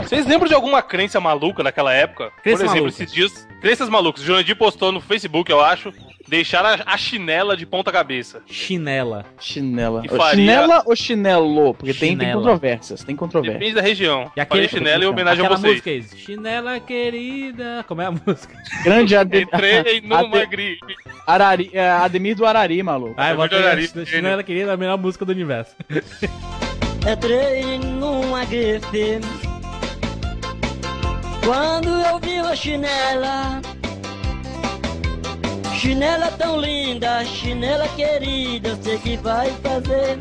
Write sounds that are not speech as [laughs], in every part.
Vocês lembram de alguma crença maluca naquela época? Crença Por exemplo, maluca. esses dias. Crenças malucas. O Jurandir postou no Facebook, eu acho. Deixar a, a chinela de ponta cabeça. Chinela. Chinela. Faria- Chinela ou chinelo? Porque tem, tem controvérsias. Tem controvérsias. Depende da região. E aquele- Falei chinela em homenagem a vocês. música aí. Chinela querida. Como é a música? Grande Ade... Entrei [laughs] numa Ade- gripe. Arari... é, Ademir do Arari, maluco. Ai, É bota muito aí, nariz, Chinela querida, a melhor música do universo. [laughs] Entrei numa grife Quando eu vi uma chinela Chinela tão linda, chinela querida Eu sei que vai fazer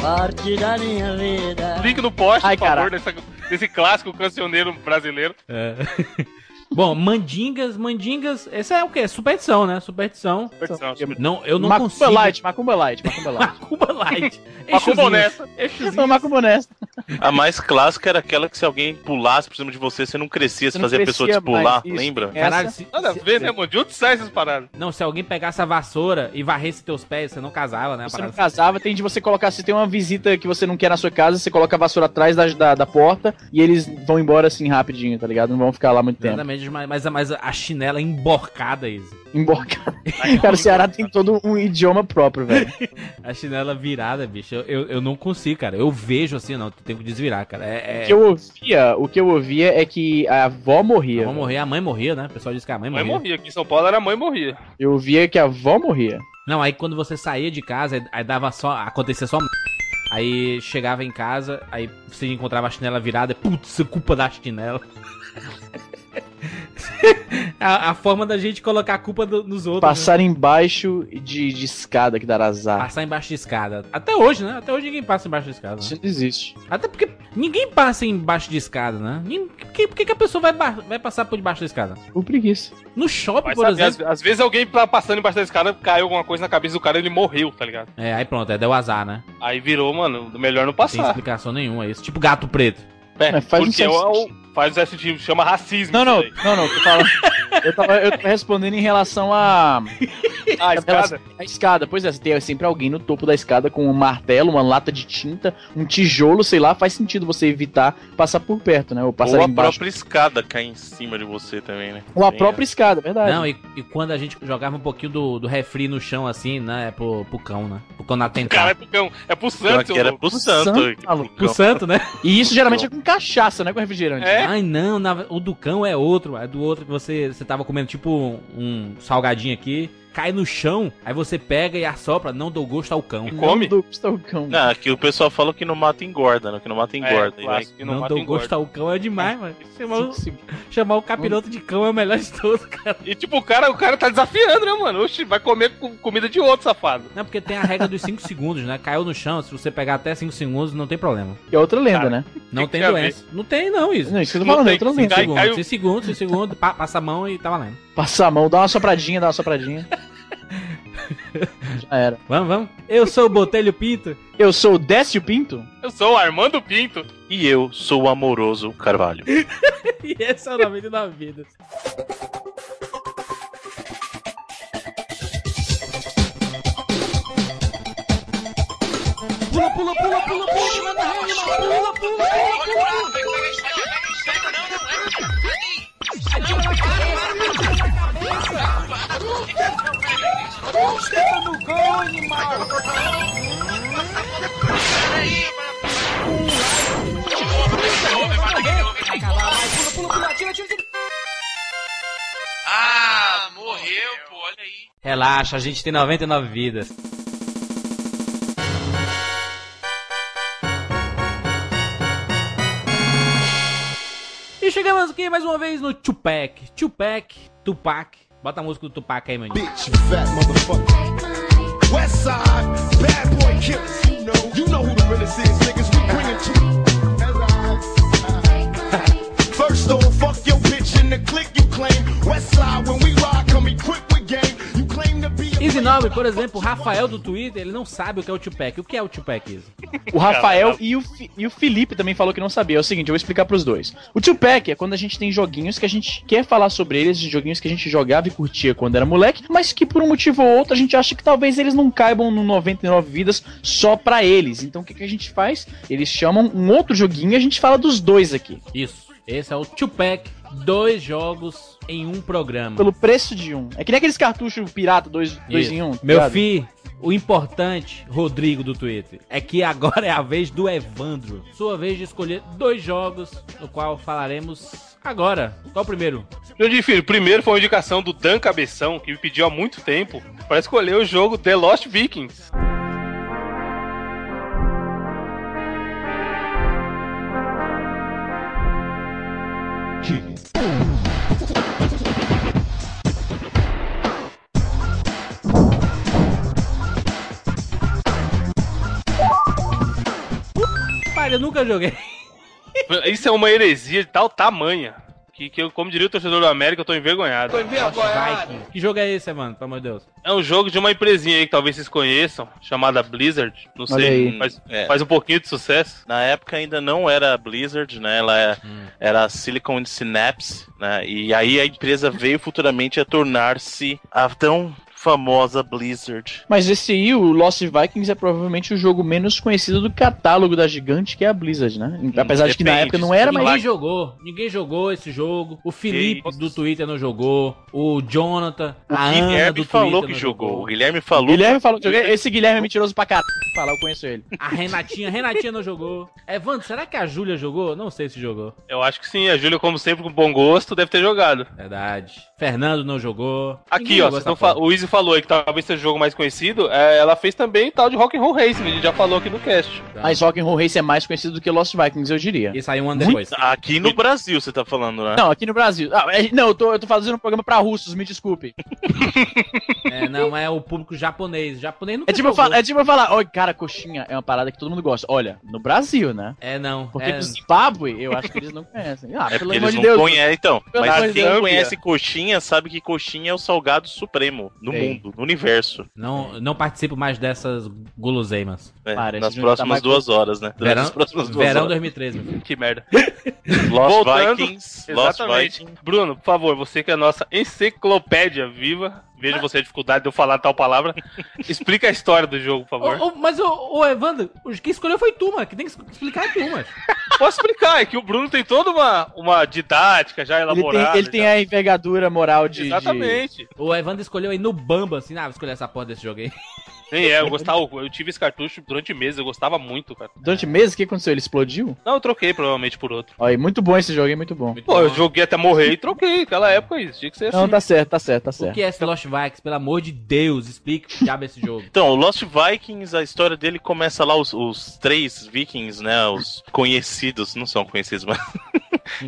parte da minha vida Link no post, Ai, por favor, cara. dessa- desse clássico cancioneiro brasileiro. É. [laughs] Bom, mandingas, mandingas. Essa é o quê? Superstição, né? Superstição. Superstição, Não, eu não Macumba consigo. Light, Macumba Light, Macumba Light. Macumba Light. [laughs] Macumba honesta. Não, Macumba honesta. A mais clássica era aquela que se alguém pulasse por cima de você, você não crescia, você Você fazia a pessoa despular, mais, isso. lembra? É. Caralho, se, Nada a ver, né, mano? De onde sai essas paradas? Não, se alguém pegasse a vassoura e varresse teus pés, você não casava, né? Você não casava, tem de você colocar, se tem uma visita que você não quer na sua casa, você coloca a vassoura atrás da, da, da porta e eles vão embora assim rapidinho, tá ligado? Não vão ficar lá muito tempo. Exatamente, mas, mas, mas a chinela é emborcada, Izzy. Emborcada. [laughs] Cara, o Ceará tem todo um idioma próprio, velho. [laughs] A chinela virada, bicho. Eu, eu, eu não consigo, cara. Eu vejo assim, não. Tem que desvirar, cara. É. O é... que eu ouvia, o que eu ouvia é que a avó morria. Vamos morrer, a mãe morria, né? O pessoal diz que a mãe A mãe morria. morria. Aqui em São Paulo era a mãe morria. Eu ouvia que a avó morria. Não, aí quando você saía de casa, aí- dava só. Acontecia só. Aí chegava em casa, aí você encontrava a chinela virada, putz, é culpa da chinela. [laughs] [laughs] a, a forma da gente colocar a culpa do- nos outros. né? Passar embaixo de, de escada que dará azar. Passar embaixo de escada. Até hoje, né? Até hoje ninguém passa embaixo de escada. né? Isso não existe. Até porque ninguém passa embaixo de escada, né? Por que, que que a pessoa vai, vai passar por debaixo da escada? Por preguiça. No shopping, por exemplo. às vezes alguém tá passando embaixo da escada, caiu alguma coisa na cabeça do cara e ele morreu, tá ligado? É, aí pronto, aí deu azar, né? Aí virou, mano, melhor não Não tem passar. explicação nenhuma. é Isso. Tipo gato preto. É, Mas faz um porque é certo o, faz esse tipo, chama racismo. Não, não, não, não, tô falando. Eu tava, eu tava respondendo em relação a. Ah, [laughs] a escada. A escada, pois é, você tem sempre alguém no topo da escada com um martelo, uma lata de tinta, um tijolo, sei lá, faz sentido você evitar passar por perto, né? Ou passar Ou a embaixo. própria escada cair em cima de você também, né? Ou a Tem própria escada, verdade. Não, e, e quando a gente jogava um pouquinho do, do refri no chão, assim, né? Pro, pro cão, né? Pro cão não Cara, é pro cão. É pro santo, era pro Pro santo. santo. Pro santo, né? E isso geralmente é com cachaça, não é com refrigerante. É? [laughs] Ai, não, na- o do cão é outro. É do outro que você, você tava comendo, tipo, um salgadinho aqui. Cai no chão, aí você pega e assopra, não dou gosto ao cão. E come? Não do custa o cão. Não, aqui o pessoal fala que não mata engorda, né? Que não mata engorda. É, E vai- clássico, que Não, não, dou engorda. gosto ao cão é demais, mano. Chamar, o- chamar o capiroto de cão é o melhor de todos, cara. E tipo, o cara, o cara tá desafiando, né, mano? Oxi, vai comer com- comida de outro, safado. Não, porque tem a regra dos 5 segundos, né? Caiu no chão, se você pegar até 5 segundos, não tem problema. Que é outra lenda, Cara, né? Não tem doença. Não tem, não, isso. Não, isso Não falando, é tem, outra lenda. Cai- segundos, caiu- 6 segundos, 6 segundos, pa- passa a mão e tá valendo. Passa a mão, dá uma sopradinha, dá uma sopradinha. Já era. Vamos, vamos. Eu sou o Botelho Pinto. Eu sou o Décio Pinto? Eu sou o Armando Pinto. E eu sou o amoroso Carvalho. E esse é o 99 Vidas. Pula, pula, pula, pula, pula, pula, pula, pula, pula, pula. Ah, morreu, pô, olha aí. Relaxa, a gente tem 99 vidas. E chegamos aqui mais uma vez no Tupac. Tupac, Tupac. Bota a música do Tupac aí, maninho. bitch, fat motherfucker. West side, bad boy killers. You know, who the realest is, niggas. We bring it to [laughs] First off, fuck your bitch in the click you claim. West side, when we ride, come equipped with game. Easy 9, Por exemplo, o Rafael do Twitter, ele não sabe o que é o Tupac. O que é o Tupac, Isa? O Rafael e o, e o Felipe também falou que não sabia. É o seguinte, eu vou explicar pros dois. O Tupac é quando a gente tem joguinhos que a gente quer falar sobre eles, de joguinhos que a gente jogava e curtia quando era moleque, mas que por um motivo ou outro a gente acha que talvez eles não caibam no 99 vidas só pra eles. Então o que, que a gente faz? Eles chamam um outro joguinho e a gente fala dos dois aqui. Isso. Esse é o Tupac, dois jogos em um programa. Pelo preço de um. É que nem aqueles cartuchos pirata, dois, dois em um. tá Meu ligado? fi, o importante, Rodrigo do Twitter, é que agora é a vez do Evandro. Sua vez de escolher dois jogos, no qual falaremos agora. Qual o primeiro? Jurandir Filho, primeiro foi uma indicação do Dan Cabeção, que me pediu há muito tempo, pra escolher o jogo The Lost Vikings. Pai, eu nunca joguei. Isso é uma heresia de tal tamanha que, que eu, como diria o torcedor do América, eu tô envergonhado. Viking. Que jogo é esse, mano? Pelo amor de Deus. É um jogo de uma empresinha aí que talvez vocês conheçam, chamada Blizzard. Não Olha sei, faz, É. faz um pouquinho de sucesso. Na época ainda não era Blizzard, né? Ela é- Hum. era Silicon Synapse, né? E aí a empresa veio futuramente a tornar-se a tão famosa Blizzard. Mas esse aí, o Lost Vikings, é provavelmente o jogo menos conhecido do catálogo da gigante, que é a Blizzard, né? Apesar de que na época não era, Ninguém mas. jogou. Ninguém jogou esse jogo. O Felipe do Twitter não jogou. O Jonathan. O a Ana Guilherme do falou Twitter que não jogou. O Guilherme falou. Guilherme falou que joguei. Esse Guilherme é mentiroso pra caralho. Falar, eu conheço ele. A Renatinha. Renatinha não jogou. Evandro, será que a Júlia jogou? Não sei se jogou. Eu acho que sim, a Júlia, como sempre, com bom gosto, deve ter jogado. Verdade. Fernando não jogou. Aqui, Ninguém ó, jogou não fa- o Easy falou aí que talvez seja o jogo mais conhecido. é, ela fez também tal de Rock'n'Roll Racing, a gente já falou aqui no cast. Mas Rock'n'Roll Race é mais conhecido do que Lost Vikings, eu diria. E saiu um ano depois. Aqui no Brasil, você tá falando, né? Não, aqui no Brasil. Ah, é- não, eu tô, eu tô fazendo um programa pra russos, me desculpe. É, não, é o público japonês. O japonês nunca É tipo, é tipo eu falar, oi, cara, coxinha é uma parada que todo mundo gosta. Olha, no Brasil, né? É, não. Porque é... no Zimbábue, eu acho que eles não conhecem. Ah, É pelo porque amor eles de não Deus. conhecem, então. Pelo Mas de quem Deus. conhece coxinha sabe que coxinha é o salgado supremo no Sei. Mundo, no universo. Não, não participo mais dessas guloseimas. né? Para, Nas tá próximas mais- duas horas, né? Durante Verão, as próximas duas verão horas. 2013, meu filho. Que merda. [laughs] Lost Voltando- Vikings. Lost Exatamente. Vikings. Bruno, por favor, você que é a nossa enciclopédia viva, veja você a dificuldade de eu falar tal palavra. [laughs] Explica a história do jogo, por favor. Ô, ô, mas o, o Evandro, quem escolheu foi tu, mano. Que tem que explicar é tu, mano. [laughs] Posso explicar, é que o Bruno tem toda uma, uma didática já Ele elaborada. tem, ele tem a envergadura moral de. de- Exatamente. O Evandro escolheu aí no Bamba, assim, ah, vou escolher essa porra desse jogo aí. Nem é, eu gostava, eu tive esse cartucho durante meses, eu gostava muito, cara. Durante meses, o que aconteceu? Ele explodiu? Não, eu troquei provavelmente por outro. Olha, muito bom esse jogo, é muito bom. Muito Pô, bom. eu joguei até morrer e troquei, aquela época isso, tinha que ser assim. Não, tá certo, tá certo, tá O certo. que é esse Lost Vikings? Pelo amor de Deus, explique o diabo é esse jogo. [laughs] Então, o Lost Vikings, a história dele começa lá, os, os três vikings, né? Os conhecidos, não são conhecidos, mas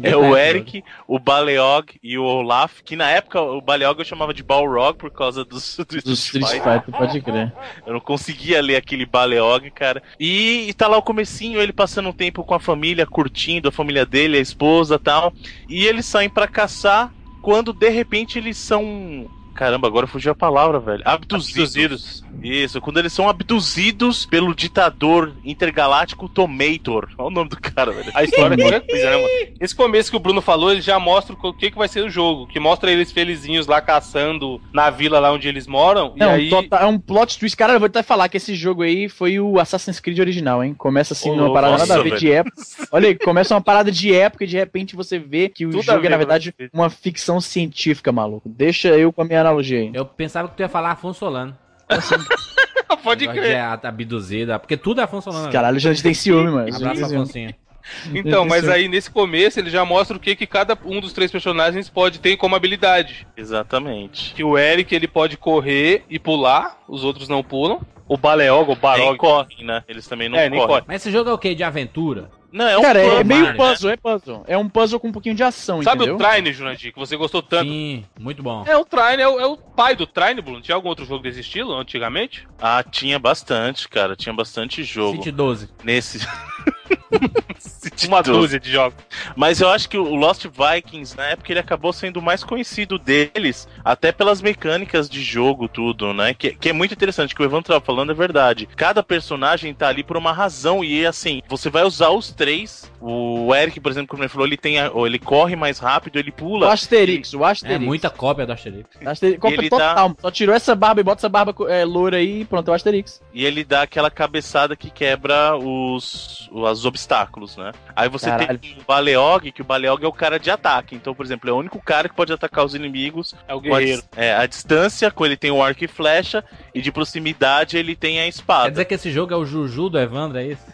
é o Eric, o Baleog e o Olaf, que na época o Baleog eu chamava de Balrog por causa dos, do [laughs] Do Street Fighter. Pode crer. Eu não conseguia ler aquele Baleog, cara. E, e tá lá o comecinho, ele passando um tempo com a família, curtindo a família dele, a esposa e tal. E eles saem pra caçar quando de repente eles são. Caramba, agora fugiu a palavra, velho. Abduzidos. Abduzidos. Isso, quando eles são abduzidos pelo ditador intergaláctico Tomator. Olha o nome do cara, velho. A história é [laughs] qualquer coisa, né, mano? Esse começo que o Bruno falou, ele já mostra o que, que vai ser o jogo. Que mostra eles felizinhos lá caçando na vila lá onde eles moram. Não, e aí. total- é um plot twist. Cara, eu vou até falar que esse jogo aí foi o Assassin's Creed original, hein? Começa assim Ô, numa parada nossa, nada a ver velho. de época. Olha aí, começa uma parada de época e de repente você vê que o Tudo jogo é, na ver, verdade, uma ficção científica, maluco. Deixa eu com a minha analogia aí. Eu pensava que tu ia falar Afonso Solano. [laughs] Pode crer. a- abduzida. Porque tudo é Afonso Solano. Caralho, a gente tem ciúme, mano. Abraço, Afonsinho. Então, mas aí nesse começo ele já mostra o que, que cada um dos três personagens pode ter como habilidade. Exatamente. Que o Eric ele pode correr e pular, os outros não pulam. O Baleog, o Nem Barog. correm, né? Eles também não É, correm. corre. Mas esse jogo é o quê? De aventura? Não, é um Cara, é, plano, meio né? puzzle, é puzzle. É um puzzle com um pouquinho de ação, Sabe entendeu? o Trine, Jurandir, que você gostou tanto? Sim, muito bom. É o Trine, é o, é o pai do Trine, Bruno. Tinha algum outro jogo desse estilo antigamente? Ah, tinha bastante, cara. Tinha bastante jogo. City 12. Nesse. [laughs] [laughs] Uma 12. dúzia de jogos. Mas eu acho que o Lost Vikings, na época, ele acabou sendo o mais conhecido deles, até pelas mecânicas de jogo, tudo, né? Que, que é muito interessante, que o Evandro tava falando é verdade. Cada personagem tá ali por uma razão, e assim, você vai usar os três. O Eric, por exemplo, como ele falou, ele tem a- ou ele corre mais rápido, ele O pula. Asterix, o É Asterix. muita cópia do Asterix. Asterix. Cópia Ele dá- total. Só tirou essa barba e bota essa barba é, loura aí e pronto, é o Asterix. E ele dá aquela cabeçada que quebra os, os obstáculos, né? Aí você Caralho. tem o Baleog, que o Baleog é o cara de ataque. Então, por exemplo, é o único cara que pode atacar os inimigos É o a, guerreiro. dis- é, a distância, com ele tem o arco e flecha, e de proximidade ele tem a Quer espada. dizer que esse jogo é o Juju do Evandro, é isso?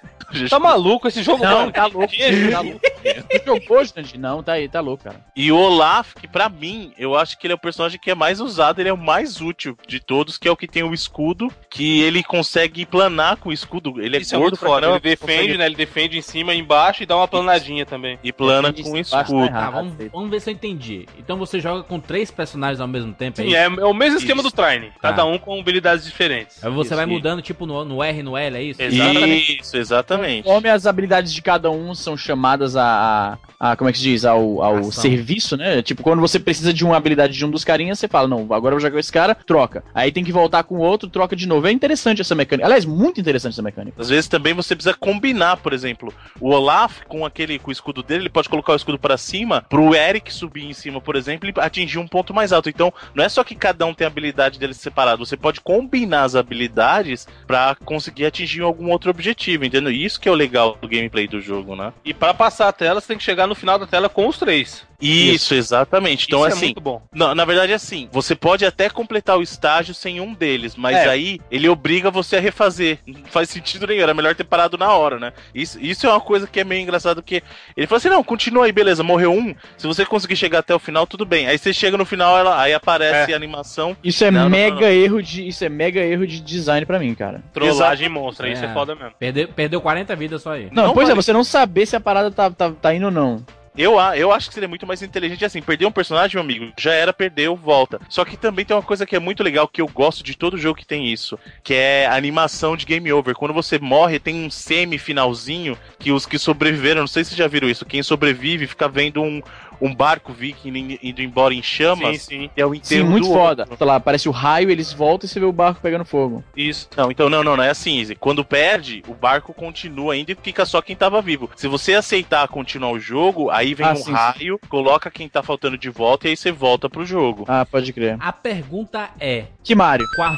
Tá maluco esse jogo, Não, cara? tá louco. Que Tá louco. Tu jogou, Jurandir? Não, tá aí, tá louco, cara. E o Olaf, que pra mim, eu acho que ele é o personagem que é mais usado, ele é o mais útil de todos, que é o que tem o escudo, que ele consegue planar com o escudo. Ele é Isso é gordo muito pra foda. caramba, Ele defende, consegue- né? Ele defende em cima e embaixo e dá uma planadinha também. E plana Defende com o tá escudo. errado. Ah, vamos, vamos ver se eu entendi. Então você joga com três personagens ao mesmo tempo, é Sim, isso? é, é o mesmo esquema Isso. do Trine. Cada um com habilidades diferentes. Aí você Isso, vai mudando, tipo, no, no R e no L, é isso? Exatamente. Isso, exatamente. Conforme as habilidades de cada um são chamadas a. a, a- como é que se diz? Ao, ao Ação. serviço, né? Tipo, quando você precisa de uma habilidade de um dos carinhas, você fala, não, agora eu vou jogar com esse cara, troca. Aí tem que voltar com o outro, troca de novo. É interessante essa mecânica. Aliás, muito interessante essa mecânica. Às vezes também você precisa combinar, por exemplo, o Olaf com aquele com o escudo dele, ele pode colocar o escudo pra cima, pro Eric subir em cima, por exemplo, e atingir um ponto mais alto. Então, não é só que cada um tem a habilidade dele separado, você pode combinar as habilidades pra conseguir atingir algum outro objetivo, entendeu? Isso que é o legal do gameplay do jogo, né? E pra passar a tela, você tem que chegar no final da tela com os três. Isso, exatamente. Então, Isso é assim, muito bom. Não, na verdade, é assim, você pode até completar o estágio sem um deles, mas É. aí ele obriga você a refazer. Não faz sentido nenhum, era melhor ter parado na hora, né? Isso, isso é uma coisa que é meio engraçado, porque ele fala assim, não, continua aí, beleza, morreu um, se você conseguir chegar até o final, tudo bem. Aí você chega no final, ela, aí aparece a animação. Isso é Não, mega não, não. erro de. Isso é mega erro de design pra mim, cara. Trollagem monstra, isso É. é foda mesmo. Perdeu, perdeu 40 vidas só aí. Não, Não pois vale. é, você não saber se a parada tá, tá, tá indo ou não. Eu, a- eu acho que seria muito mais inteligente assim, perder um personagem, meu amigo, já era, perdeu, volta. Só que também tem uma coisa que é muito legal, que eu gosto de todo jogo que tem isso, que é a animação de game over. Quando você morre, tem um semi-finalzinho que os que sobreviveram, não sei se vocês já viram isso, quem sobrevive fica vendo um, um barco viking indo- embora em chamas. Sim, sim. É o Sim, enterro muito do foda. outro. Lá, aparece o raio, eles voltam e você vê o barco pegando fogo. Isso. Não, então não, não, não é assim, Izzy. Quando perde, o barco continua ainda e fica só quem tava vivo. Se você aceitar continuar o jogo, aí vem Ah, um sim, sim. raio, coloca quem tá faltando de volta e aí você volta pro jogo. Ah, pode crer. A pergunta é: Que Mario? qual...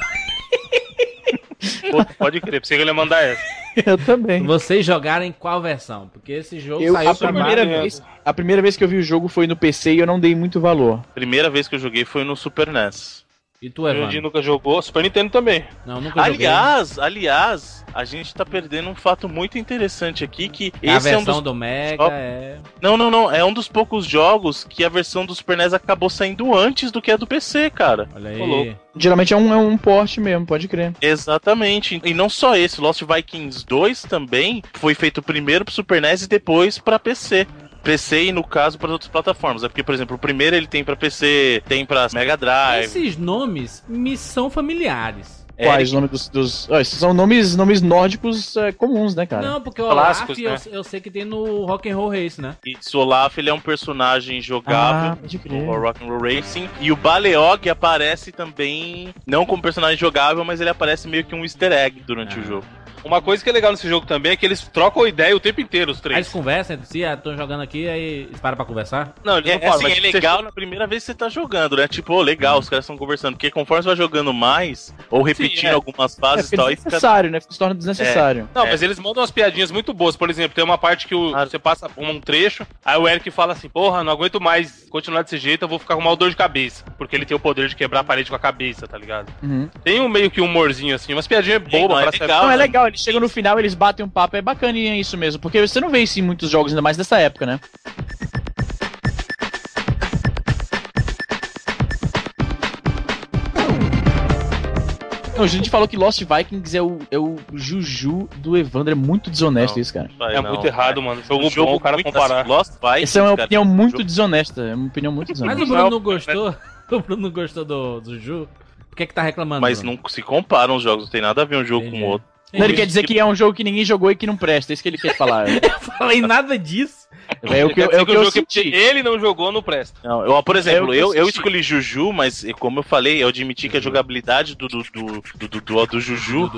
Pô, Pode crer, pensei que ele ia mandar essa. [laughs] Eu também. vocês jogaram em qual versão? Porque esse jogo Eu, saiu a, pra primeira Mario. vez, a primeira vez que eu vi o jogo foi no PC e eu não dei muito valor. Primeira vez que eu joguei foi no Super NES. E tu, Evandro? nunca jogou, Super Nintendo também. Não, nunca joguei. Aliás, aliás, a gente tá perdendo um fato muito interessante aqui que É a esse é um versão dos do Mega é. Não, não, não, é um dos poucos jogos que a versão do Super NES acabou saindo antes do que a do PC, cara. Olha aí. Louco. Geralmente é um, é um porte mesmo, pode crer. Exatamente. E não só esse, Lost Vikings 2 também foi feito primeiro pro Super NES e depois pra PC. PC e no caso para outras plataformas. É porque, por exemplo, o primeiro ele tem pra PC, tem pra Mega Drive. Esses nomes me são familiares. Quais Eric, os nomes dos. dos... esses são nomes, nomes nórdicos é, comuns, né, cara? Não, porque o Olaf Clássicos, eu, né? eu sei que tem no Rock and Roll Race, né? Isso, o Olaf ele é um personagem Ah, jogável pode no crer. Rock'n'Roll Racing. E o Baleog aparece também, não como personagem jogável, mas ele aparece meio que um easter egg durante Ah. o jogo. Uma coisa que é legal nesse jogo também é que eles trocam ideia o tempo inteiro, os Aí três. eles conversam entre si, ah, tô jogando aqui, aí eles param pra conversar. Não, eles É, não falam, assim, mas é você- legal na primeira vez que você tá jogando, né? Tipo, ô, legal, os caras estão conversando. Porque conforme você vai jogando mais, ou repetindo é. algumas É, fases e fica tal, aí fica desnecessário, né? Se torna desnecessário. Não, É. mas eles mandam umas piadinhas muito boas. Por exemplo, tem uma parte que o- Claro. você passa um trecho, aí o Eric fala assim: Porra, não aguento mais continuar desse jeito, eu vou ficar com mal dor de cabeça. Porque ele tem o poder de quebrar a parede com a cabeça, tá ligado? Uhum. Tem um meio que humorzinho assim, umas piadinhas bobas é pra ser- legal. Não, é né? legal, eles chegam no final, eles batem um papo, é bacaninha isso mesmo, porque você não vê isso em muitos jogos, ainda mais dessa época, né? Não, a gente falou que Lost Vikings é o, é o Juju do Evandro, é muito desonesto Não. isso, cara. É não, muito errado, mano. Jogo, Um jogo bom, o cara comparar. assim, Lost Vikings, Essa é uma cara, opinião muito jogo- desonesta, é uma opinião muito Mas desonesta. o Bruno não gostou. [laughs] O Bruno não gostou do, do Ju. Por que que tá reclamando? Mas Bruno? não se comparam os jogos, não tem nada a ver um jogo Entendi. com o outro. Não, ele quer dizer que é um jogo que ninguém jogou e que não presta, é isso que ele quer falar. [laughs] Eu falei nada disso. É o que, eu- é o que eu que senti. ele não jogou no presta. Não, eu, por exemplo, É, eu eu, eu escolhi Juju, mas como eu falei, eu admiti que a jogabilidade do, do, do, do, do, do- do Juju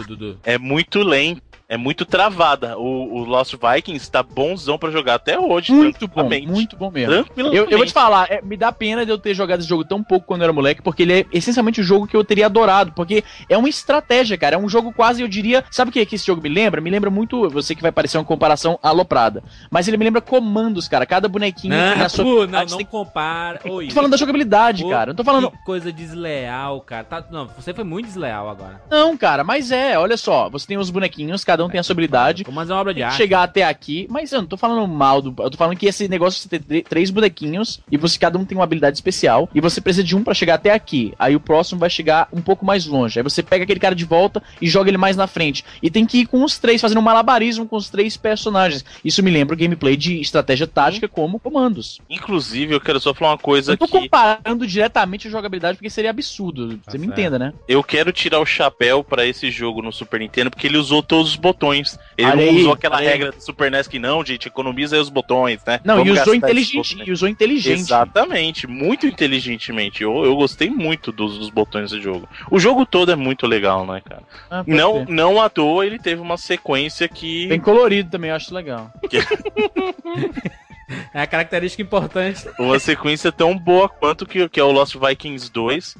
é muito lenta, é muito travada. O, o Lost Vikings tá bonzão pra jogar até hoje. Muito bom, muito bom mesmo. Eu, eu vou te falar, é, me dá pena de eu ter jogado esse jogo tão pouco quando eu era moleque, porque ele é essencialmente o jogo que eu teria adorado, porque é uma estratégia, cara, é um jogo quase, eu diria, sabe o que, que esse jogo me lembra? Me lembra muito, eu sei que vai parecer uma comparação aloprada, mas ele me lembra comandos, cara, cada bonequinho tem Não, a sua... pô, não, Ah, você não tem- compara. Oi, Tô falando da jogabilidade, Pô, cara, não tô falando... Que coisa desleal, cara. Tá, não, você foi muito desleal agora. Não, cara, mas é, olha só, você tem os bonequinhos, cada um tem a sua habilidade, Vou fazer uma obra de tem arte. chegar até aqui, mas eu não tô falando mal do. Eu tô falando que esse negócio de você ter três bonequinhos e você cada um tem uma habilidade especial e você precisa de um pra chegar até aqui. Aí o próximo vai chegar um pouco mais longe. Aí você pega aquele cara de volta e joga ele mais na frente. E tem que ir com os três, fazendo um malabarismo com os três personagens. Isso me lembra o gameplay de estratégia tática como comandos. Inclusive, eu quero só falar uma coisa Eu tô que comparando diretamente a jogabilidade porque seria absurdo. Tá você me certo. entenda, né? eu quero tirar o chapéu pra esse jogo no Super Nintendo, porque ele usou todos os botões. Ele Olha não aí, usou aquela regra do Super NES que não, gente, economiza aí os botões, né? Não, Vamos e usou inteligente. E usou inteligente. Exatamente, muito inteligentemente. Eu, eu gostei muito dos, dos botões do jogo. O jogo todo é muito legal, né, cara? Ah, Não, ser. não à toa ele teve uma sequência que. Bem colorido também, eu acho legal. [laughs] É a característica importante. Uma sequência tão boa quanto que, que é o Lost Vikings 2.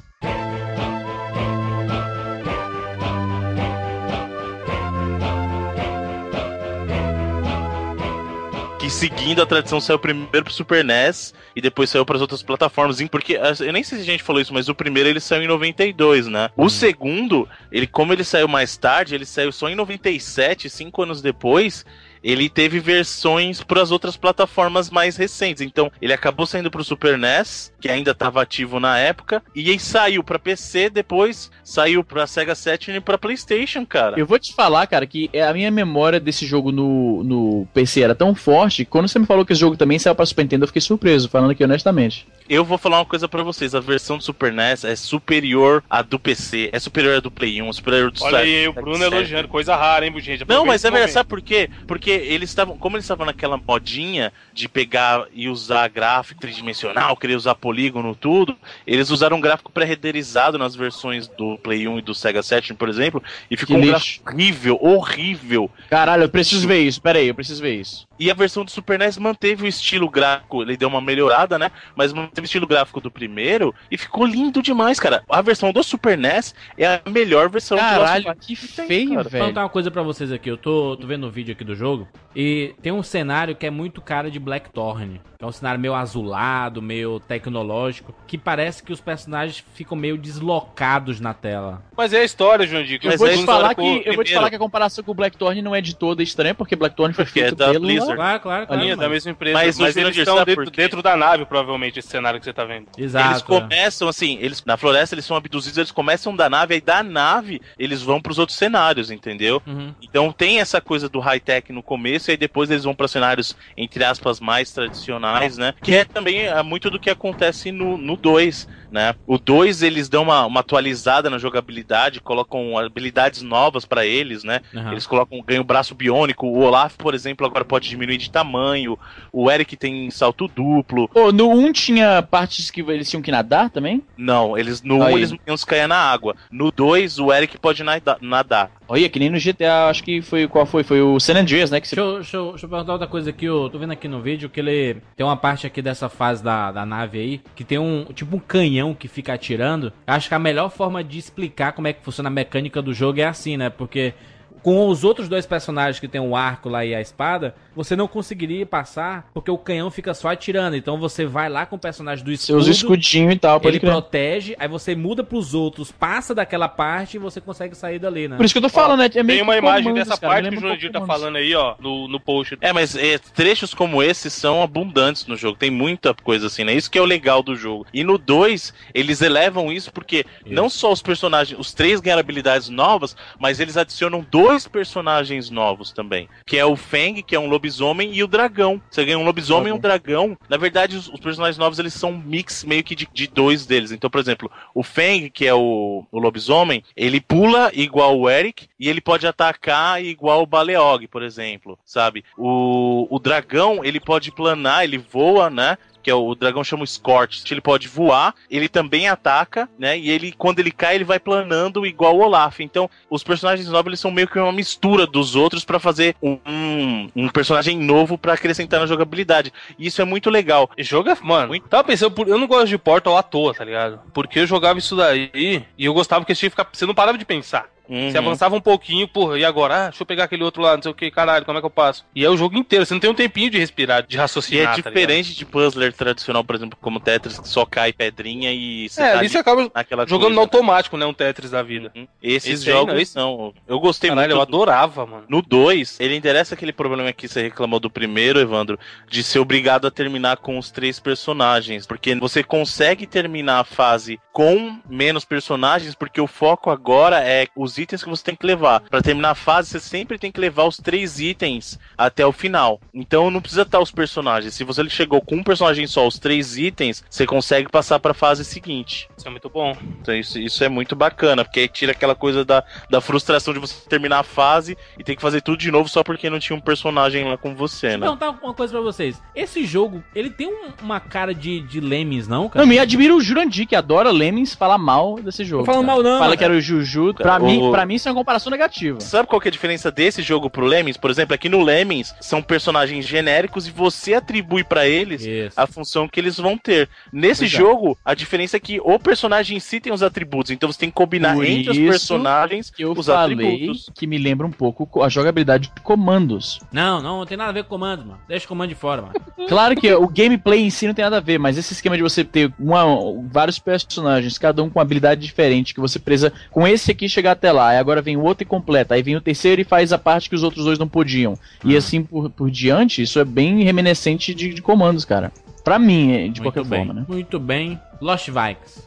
Que seguindo a tradição saiu primeiro pro Super NES e depois saiu pras outras plataformas. Porque ah, eu nem sei se a gente falou isso, mas o primeiro ele saiu em 92, né? O segundo, ele como ele saiu mais tarde, ele saiu só em 97, cinco anos depois. Ele teve versões para as outras plataformas mais recentes. Então, ele acabou saindo para o Super NES, que ainda estava ativo na época, e aí saiu para PC, depois saiu para Sega Saturn e para PlayStation, cara. Eu vou te falar, cara, que é a minha memória desse jogo no, no PC era tão forte quando você me falou que esse jogo também saiu pra Super Nintendo, eu fiquei surpreso, falando aqui honestamente. Eu vou falar uma coisa para vocês: a versão do Super NES é superior à do PC, é superior à do Play 1, é superior à do Olha Sega aí, o Bruno elogiando, coisa rara, hein, gente? Não, mas é verdade, sabe por quê? Porque eles estavam, como eles estavam naquela modinha de pegar e usar gráfico tridimensional, querer usar polígono, tudo, eles usaram um gráfico pré-renderizado nas versões do Play 1 e do Sega Saturn, por exemplo, e ficou Que um lixo. gráfico horrível, horrível. Caralho, eu preciso ver isso, pera aí, eu preciso ver isso. E a versão do Super NES manteve o estilo gráfico, ele deu uma melhorada, né? Mas manteve o estilo gráfico do primeiro e ficou lindo demais, cara. A versão do Super NES é a melhor versão Caralho, que Vikings tem, feio, cara. Vou velho. contar uma coisa pra vocês aqui. Eu tô, tô vendo o vídeo aqui do jogo e tem um cenário que é muito cara de Blackthorn. Que é um cenário meio azulado, meio tecnológico, que parece que os personagens ficam meio deslocados na tela. Mas é a história, João Dico. Eu vou, é te falar que, eu vou te falar que a comparação com o Blackthorn não é de toda estranha, porque Blackthorn foi Porque é feito da pelo... Blizzard. Claro, claro, claro. Linha da mesma empresa, Mas mas, eles estão dentro, dentro da nave, provavelmente, esse cenário que você tá vendo. Exato. Eles começam assim, eles na floresta eles são abduzidos, eles começam da nave, aí da nave eles vão pros outros cenários, entendeu? Uhum. Então tem essa coisa do high-tech no começo, e aí depois eles vão para cenários, entre aspas, mais tradicionais, né? Que é também é, muito do que acontece no 2, né? O 2 eles dão uma, uma atualizada na jogabilidade, colocam habilidades novas para eles, né? Aham. Eles colocam, ganham braço biônico, o Olaf, por exemplo, agora pode diminuir de tamanho, o Eric tem salto duplo. Pô, no 1 tinha partes que eles tinham que nadar também? Não, eles no Aí. 1 eles iam se cair na água. No 2, o Eric pode nada- nadar. Olha, que nem no GTA, acho que foi, qual foi? Foi o San Andreas, né? Que. Deixa eu, deixa, eu, deixa eu perguntar outra coisa aqui, eu tô vendo aqui no vídeo que ele tem uma parte aqui dessa fase da, da nave aí, que tem um tipo um canhão que fica atirando. Acho que a melhor forma de explicar como é que funciona a mecânica do jogo é assim, né? Porque com os outros dois personagens que tem o arco lá e a espada, você não conseguiria passar porque o canhão fica só atirando. Então você vai lá com o personagem do escudo, Seus escudinhos e tal, ele protege, aí você muda pros outros, passa daquela parte e você consegue sair dali, né? Por isso que eu tô falando, né? É meio Tem uma imagem dessa cara, parte que o Jurandir tá falando aí, ó, no, no post. É, mas é, trechos como esses são abundantes no jogo. Tem muita coisa assim, né? Isso que é o legal do jogo. E no 2, eles elevam isso porque não só os personagens, os três ganham habilidades novas, mas eles adicionam dois dois personagens novos também. Que é o Feng, que é um lobisomem, e o dragão. Você ganha um lobisomem e um dragão. Na verdade, os, os personagens novos eles são um mix meio que de, de dois deles. Então, por exemplo, o Feng, que é o, o lobisomem, ele pula igual o Eric e ele pode atacar igual o Baleog, por exemplo, sabe? O, o dragão, ele pode planar, ele voa, né? Que é o, o dragão chama o Scorch. Ele pode voar, ele também ataca, né? E ele, quando ele cai, ele vai planando igual o Olaf. Então, os personagens novos eles são meio que uma mistura dos outros pra fazer um, um, personagem novo pra acrescentar na jogabilidade. E isso é muito legal. E jogo é. Mano, tava pensando, eu não gosto de Portal à toa, tá ligado? Porque eu jogava isso daí e eu gostava que tinha que ficar, você não parava de pensar. Uhum. Você avançava um pouquinho, porra, e agora? Ah, deixa eu pegar aquele outro lá, não sei o que, caralho, como é que eu passo? E é o jogo inteiro, você não tem um tempinho de respirar, de E raciocinar. é tá diferente de puzzler tradicional, por exemplo, como Tetris, que só cai pedrinha e você É, tá ali você acaba jogando no coisa. automático, né? Um Tetris da vida. Uhum. Esses Esse aí jogos não, esse- não. Eu gostei Caralho, eu muito. do- adorava, mano. No 2, ele interessa aquele problema que você reclamou do primeiro, Evandro, de ser obrigado a terminar com os três personagens. Porque você consegue terminar a fase com menos personagens, porque o foco agora é os itens que você tem que levar. Pra terminar a fase, você sempre tem que levar os três itens até o final. Então não precisa estar os personagens. Se você chegou com um personagem só, os três itens, você consegue passar pra fase seguinte. Isso é muito bom. Então isso, isso é muito bacana, porque aí tira aquela coisa da, da frustração de você terminar a fase e ter que fazer tudo de novo só porque não tinha um personagem lá com você, né? perguntar uma coisa pra vocês. Esse jogo, ele tem um- uma cara de, de Lemmings, não, cara? Não, me admira o Jurandir, que adora Lemmings, falar mal desse jogo. Não fala mal não, Fala cara. que era o Juju. Pra, Cara, mim, o- pra mim, isso é uma comparação negativa. Sabe qual que é a diferença desse jogo pro Lemmings? Por exemplo, aqui no Lemmings são personagens genéricos e você atribui pra eles Isso. a função que eles vão ter. Nesse Exato. jogo, a diferença é que o personagem em si tem os atributos, então você tem que combinar Por entre os personagens Que eu os falei atributos. que me lembra um pouco a jogabilidade de comandos. Não, não, não tem nada a ver com comandos, mano. Deixa o comando de fora, mano. [laughs] Claro que o gameplay em si não tem nada a ver, mas esse esquema de você ter uma- vários personagens, cada um com habilidade diferente, que você precisa com esse aqui chegar até lá, aí agora vem o outro e completa, aí vem o terceiro e faz a parte que os outros dois não podiam. E Ah. assim por, por diante, isso é bem reminiscente de, de comandos, cara. Pra mim, é, de Muito qualquer bem. forma, né? Muito bem. Lost Vikings.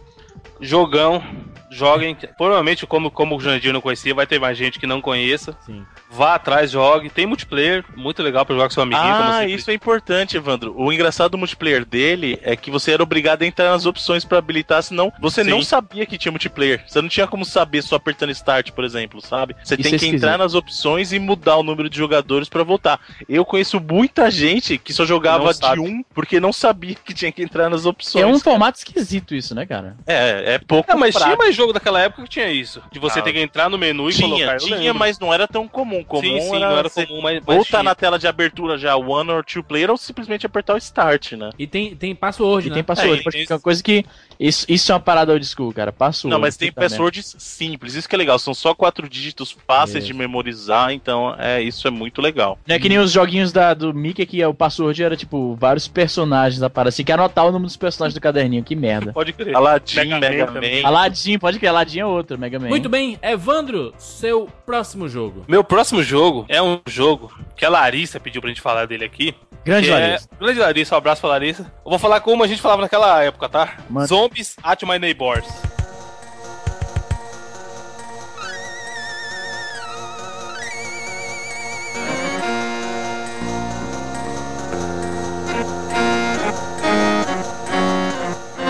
Jogão, joguem. Provavelmente, como, como o Jandir não conhecia, vai ter mais gente que não conheça. Sim. Vá atrás, jogue. Tem multiplayer, muito legal pra jogar com seu amiguinho. Ah, isso é importante, Evandro. O engraçado do multiplayer dele é que você era obrigado a entrar nas opções pra habilitar, senão você Sim. não sabia que tinha multiplayer. Você não tinha como saber só apertando start, por exemplo, sabe? Você Isso tem é que esquisito. entrar nas opções e mudar o número de jogadores pra voltar. Eu conheço muita gente que só jogava Não de sabe. um porque não sabia que tinha que entrar nas opções. É um cara. formato esquisito isso, né, cara? É, é pouco É, mas tinha prático. mais jogo daquela época que tinha isso. De você Ah, ter que entrar no menu e Tinha, colocar. Tinha, lembro. mas não era tão comum. Comum sim, sim, era, não era comum, mas, ou mas tá tinha. na tela de abertura já one or two player ou simplesmente apertar o start, né? E tem, tem password, E né? tem password, É, ficar uma coisa que. Isso, isso é uma parada old school, cara. Password. Não, mas tem passwords simples, isso que é legal. São só quatro dígitos fáceis Isso. de memorizar, então é isso é muito legal. Não é que nem os joguinhos da, do Mickey que é o password era tipo vários personagens da parada. Assim, que anotar o nome dos personagens do caderninho, que merda. Pode crer. Aladdin, Mega Mega, Man Man. Aladdin, pode que Aladdin é outro, Mega Man. Muito bem. Evandro, seu próximo jogo. Meu próximo jogo é um jogo que a Larissa pediu pra gente falar dele aqui. Grande é... Larissa. Grande Larissa, um abraço pra Larissa. Eu vou falar como a gente falava naquela época, tá? Manda. Zombies at my neighbors.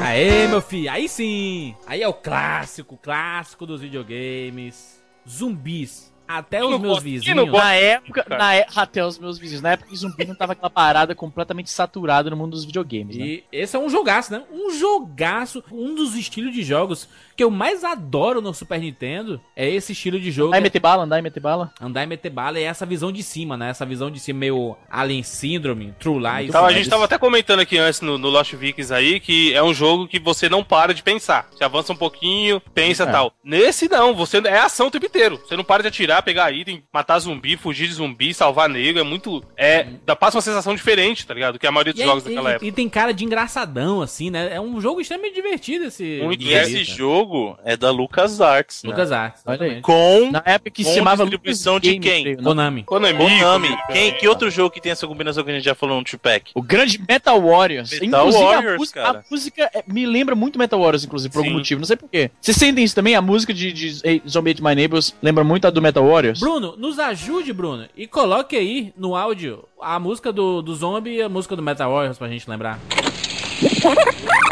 Aê, meu filho, aí sim! Aí é o clássico, clássico dos videogames. Zumbis. Até os meus vizinhos. Na época, na é- até os meus vizinhos, na época que zumbi não tava aquela parada completamente saturada no mundo dos videogames, né? E esse é um jogaço, né? Um jogaço, um dos estilos de jogos que eu mais adoro no Super Nintendo é esse estilo de jogo. Andar e meter bala, andar e meter bala. Andar e meter bala é essa visão de cima, né? Essa visão de cima meio Alien Syndrome, True Lies. Então, a gente tava até comentando aqui antes no, no Lost Vikings aí que é um jogo que você não para de pensar. Você avança um pouquinho, pensa É. tal. Nesse não, você é ação o tempo inteiro. Você não para de atirar, pegar item, matar zumbi, fugir de zumbi, salvar negro. É muito. É. Dá, passa uma sensação diferente, tá ligado? Do que a maioria dos E, jogos e- daquela e- época. e tem cara de engraçadão, assim, né? É um jogo extremamente divertido esse. Muito E esse jogo, é da LucasArts. né? Lucas Arts. Olha aí. Com, Na época que se chamava distribuição Lucas de Game, quem? creio? Konami. Konami. Konami. Konami. Quem, que outro jogo que tem essa combinação que a gente já falou no Tupac? O grande Metal Warriors. Metal inclusive, Warriors, a, música, cara. a música é- me lembra muito Metal Warriors, inclusive, por algum Sim. motivo. Não sei porquê. Vocês sentem isso também? A música de, de Zombie Ate My Neighbors lembra muito a do Metal Warriors? Bruno, nos ajude, Bruno, e coloque aí no áudio a música do, do Zombie e a música do Metal Warriors pra gente lembrar. [laughs]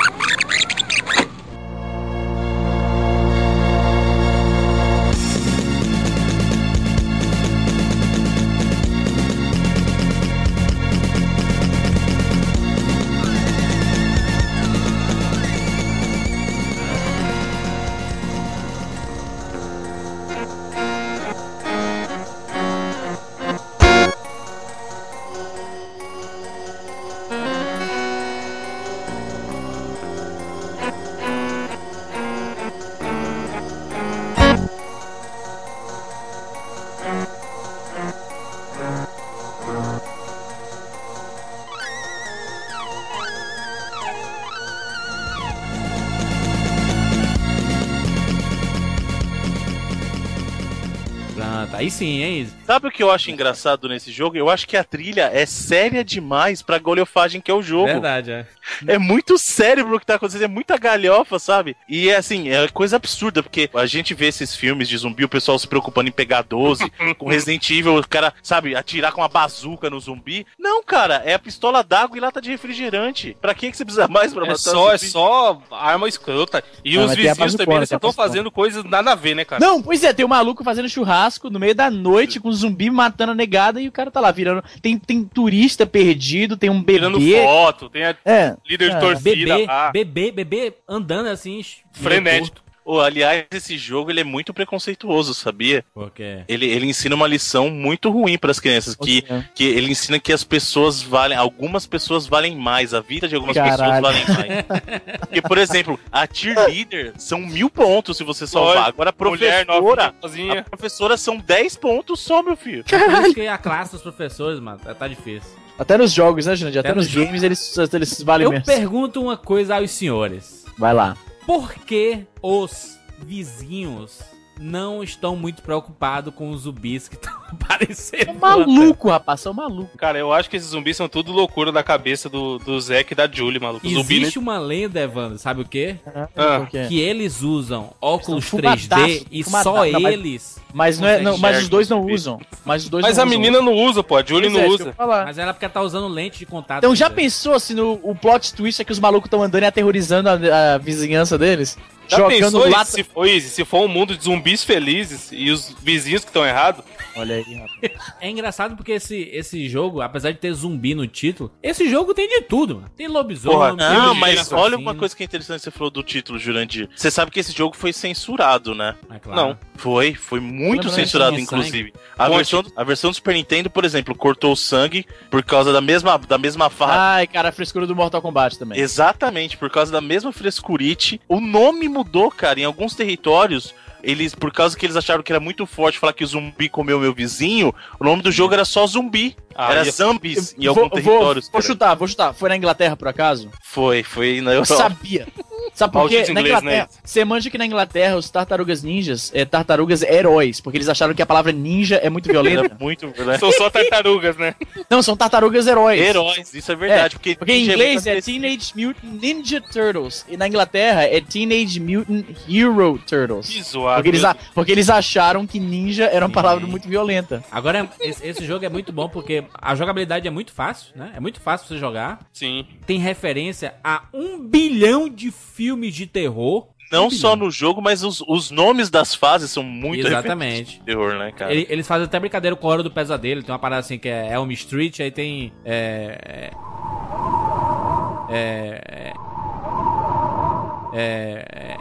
aí sim, hein? Sabe o que eu acho engraçado nesse jogo? Eu acho que a trilha é séria demais pra golhofagem que é o jogo. Verdade, é. É muito sério pro que tá acontecendo, é muita galhofa, sabe? E é assim, é coisa absurda, porque a gente vê esses filmes de zumbi, o pessoal se preocupando em pegar 12, [laughs] com Resident Evil, o cara, sabe, atirar com uma bazuca no zumbi. Não, cara, é a pistola d'água e lata de refrigerante. Pra que, que você precisa mais pra É matar só, é zumbi? só arma escrota. E Ah, os vizinhos também eles a estão fazendo coisas nada a ver, né, cara? Não, pois é, tem um maluco fazendo churrasco no meio da noite com um zumbi matando a negada e o cara tá lá virando. Tem, tem turista perdido, tem um Tirando bebê. foto, tem a É. líder de Ah, torcida Bebê, lá. bebê, bebê andando assim. Frenético. Ô, aliás, esse jogo ele é muito preconceituoso, sabia? Porque. Ele, ele ensina uma lição muito ruim pras crianças, que, É. que ele ensina que as pessoas valem, algumas pessoas valem mais, a vida de algumas pessoas Caralho. valem mais. [laughs] Porque, por exemplo, a cheerleader são mil pontos se você salvar. Olha, Agora a Mulher professora, nova, sozinha. a professora são 10 pontos só, meu filho. Por isso que a classe dos professores, mano, tá, tá difícil. Até nos jogos, né, Jurandir? Até, Até nos nos games eles, eles valem Eu mesmo. pergunto uma coisa aos senhores. Vai lá. Por que os vizinhos não estão muito preocupados com os zumbis que [laughs] estão aparecendo? São maluco, rapaz, são maluco. Cara, eu acho que esses zumbis são tudo loucura da cabeça do, do Zack e da Julie, maluco. O Zumbi, né? Existe uma lenda, Evandro, sabe o quê? Ah. Que eles usam óculos São 3D fumadaço, e só Não, mas- eles. Mas, não é, não, mas os dois não usam. Mas os dois Mas não a usam. menina não usa, pô. A Julie Pois não é, usa. Mas ela é porque ela tá usando lente de contato. Então já pensou se no, o plot twist é que os malucos estão andando e aterrorizando a, a vizinhança deles? Já pensou lata- se foi, se for um mundo de zumbis felizes e os vizinhos que estão errados? Olha aí, rapaz. [laughs] É engraçado porque esse, esse jogo, apesar de ter zumbi no título, esse jogo tem de tudo, mano. Tem lobisomem, tem Não, mas olha uma coisa que é interessante que você falou do título, Jurandir. Você sabe que esse jogo foi censurado, né? É claro. Não. Foi, foi muito né? censurado, inclusive. A versão, a versão do Super Nintendo, por exemplo, cortou o sangue por causa da mesma, da mesma farra. Ai, cara, a frescura do Mortal Kombat também. Exatamente, por causa da mesma frescurite. O nome mudou, cara. Em alguns territórios, eles, por causa que eles acharam que era muito forte falar que o zumbi comeu meu vizinho, o nome do jogo era só zumbi. Ah, era ia- zombies em Vou- alguns vou, territórios. Vou cara. chutar, vou chutar. Foi na Inglaterra, por acaso? Foi, foi na Eu Europa. sabia. [laughs] Sabe por quê? Na Inglaterra, né? você manja que na Inglaterra os tartarugas ninjas é tartarugas heróis, porque eles acharam que a palavra ninja é muito violenta. muito, né? São só tartarugas, né? Não, são tartarugas heróis. Heróis, isso é verdade. porque Porque em ninja inglês é agressivo. Teenage Mutant Ninja Turtles. E na Inglaterra é Teenage Mutant Hero Turtles. Que zoado. Porque eles, a- porque eles acharam que ninja era uma palavra Sim. muito violenta. Agora, esse, esse jogo é muito bom porque a jogabilidade é muito fácil, né? É muito fácil você jogar. Sim. Tem referência a um bilhão de filmes de terror. Não só no jogo, mas os, os nomes das fases são muito Exatamente. terror, né, cara? Ele- eles fazem até brincadeira com a Hora do Pesadelo. Tem uma parada assim que é Elm Street, aí tem. É. É. É. É.